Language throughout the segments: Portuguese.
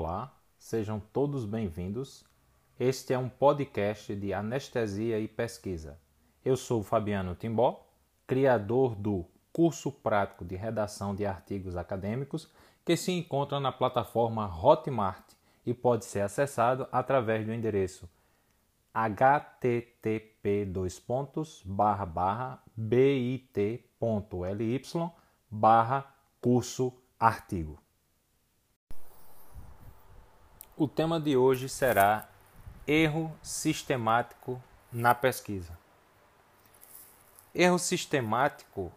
Olá, sejam todos bem-vindos. Este é um podcast de anestesia e pesquisa. Eu sou Fabiano Timbó, criador do curso prático de redação de artigos acadêmicos que se encontra na plataforma Hotmart e pode ser acessado através do endereço http bit.ly curso artigo. O tema de hoje será erro sistemático na pesquisa. Erro sistemático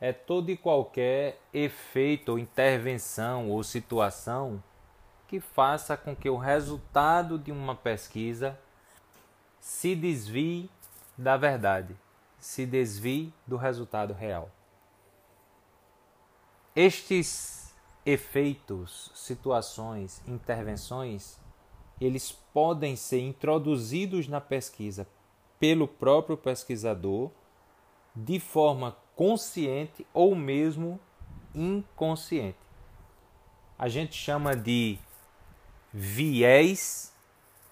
é todo e qualquer efeito ou intervenção ou situação que faça com que o resultado de uma pesquisa se desvie da verdade, se desvie do resultado real. Estes efeitos, situações, intervenções, eles podem ser introduzidos na pesquisa pelo próprio pesquisador de forma consciente ou mesmo inconsciente. A gente chama de viés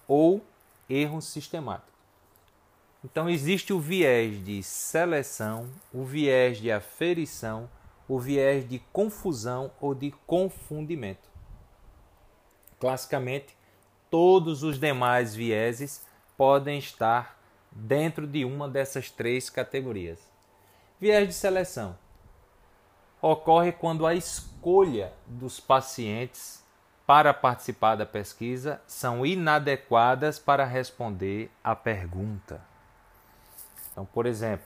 ou erro sistemático. Então existe o viés de seleção, o viés de aferição, o viés de confusão ou de confundimento. Classicamente, todos os demais vieses podem estar dentro de uma dessas três categorias. Viés de seleção ocorre quando a escolha dos pacientes para participar da pesquisa são inadequadas para responder à pergunta. Então, por exemplo,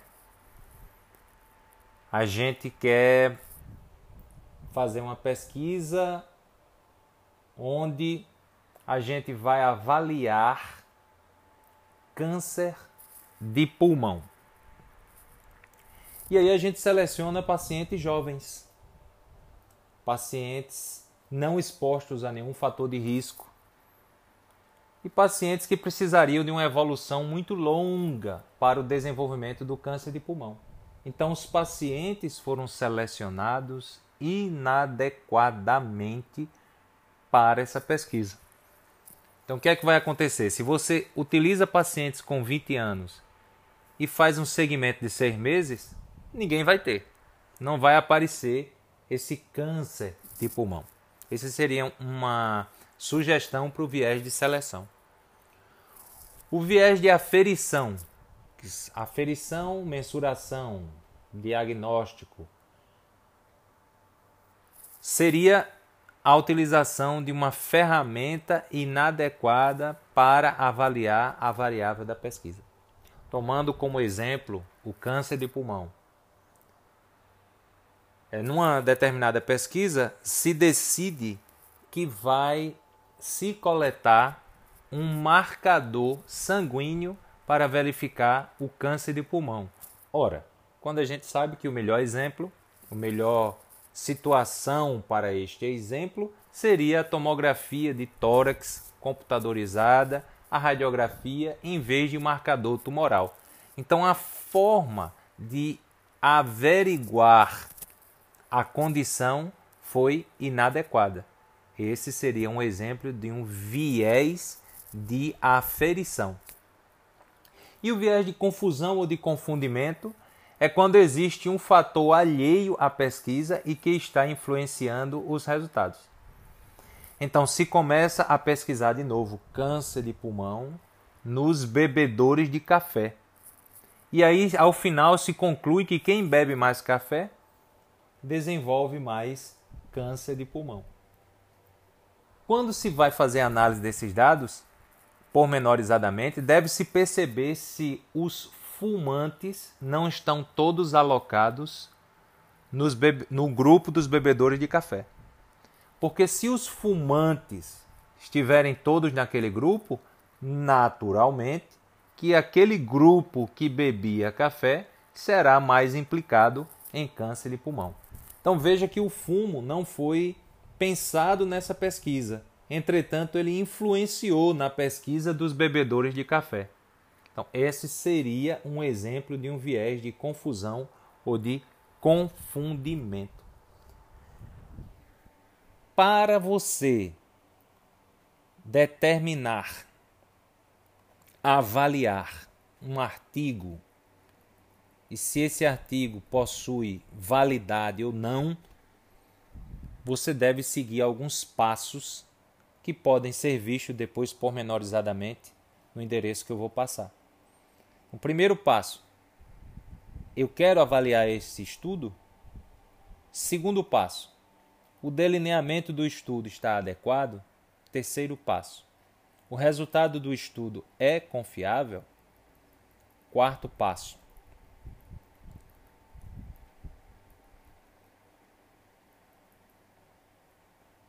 a gente quer fazer uma pesquisa onde a gente vai avaliar câncer de pulmão. E aí a gente seleciona pacientes jovens, pacientes não expostos a nenhum fator de risco e pacientes que precisariam de uma evolução muito longa para o desenvolvimento do câncer de pulmão. Então, os pacientes foram selecionados inadequadamente para essa pesquisa. Então, o que é que vai acontecer? Se você utiliza pacientes com 20 anos e faz um segmento de seis meses, ninguém vai ter. Não vai aparecer esse câncer de pulmão. Esse seria uma sugestão para o viés de seleção. O viés de aferição aferição, mensuração, diagnóstico, seria a utilização de uma ferramenta inadequada para avaliar a variável da pesquisa. Tomando como exemplo o câncer de pulmão. É, numa determinada pesquisa, se decide que vai se coletar um marcador sanguíneo para verificar o câncer de pulmão. Ora, quando a gente sabe que o melhor exemplo, o melhor situação para este exemplo seria a tomografia de tórax computadorizada, a radiografia em vez de marcador tumoral. Então a forma de averiguar a condição foi inadequada. Esse seria um exemplo de um viés de aferição. E o viés de confusão ou de confundimento é quando existe um fator alheio à pesquisa e que está influenciando os resultados. Então, se começa a pesquisar de novo câncer de pulmão nos bebedores de café. E aí, ao final, se conclui que quem bebe mais café desenvolve mais câncer de pulmão. Quando se vai fazer análise desses dados, pormenorizadamente, deve-se perceber se os fumantes não estão todos alocados no grupo dos bebedores de café. Porque se os fumantes estiverem todos naquele grupo, naturalmente que aquele grupo que bebia café será mais implicado em câncer de pulmão. Então veja que o fumo não foi pensado nessa pesquisa. Entretanto, ele influenciou na pesquisa dos bebedores de café. Então, esse seria um exemplo de um viés de confusão ou de confundimento. Para você determinar, avaliar um artigo e se esse artigo possui validade ou não, você deve seguir alguns passos que podem ser vistos depois pormenorizadamente no endereço que eu vou passar. O primeiro passo, eu quero avaliar esse estudo. Segundo passo, o delineamento do estudo está adequado. Terceiro passo, o resultado do estudo é confiável. Quarto passo,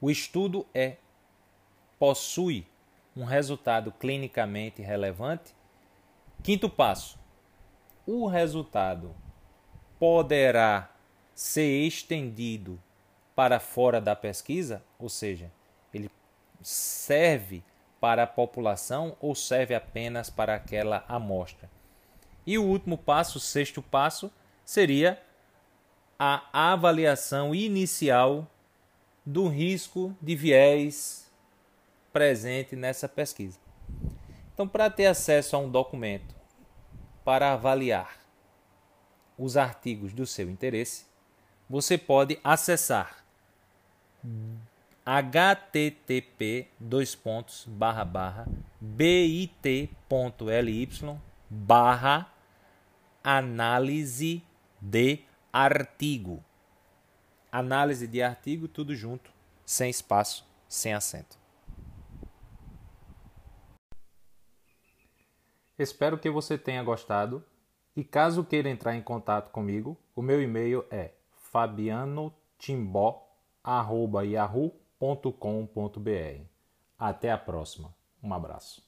o estudo é possui um resultado clinicamente relevante. Quinto passo: o resultado poderá ser estendido para fora da pesquisa, ou seja, ele serve para a população ou serve apenas para aquela amostra. E o último passo, sexto passo, seria a avaliação inicial do risco de viés presente nessa pesquisa. Então, para ter acesso a um documento para avaliar os artigos do seu interesse, você pode acessar http bit.ly barra análise de artigo. Análise de artigo, tudo junto, sem espaço, sem acento. Espero que você tenha gostado e caso queira entrar em contato comigo, o meu e-mail é fabianotimbó@yahoo.com.br. Até a próxima. Um abraço.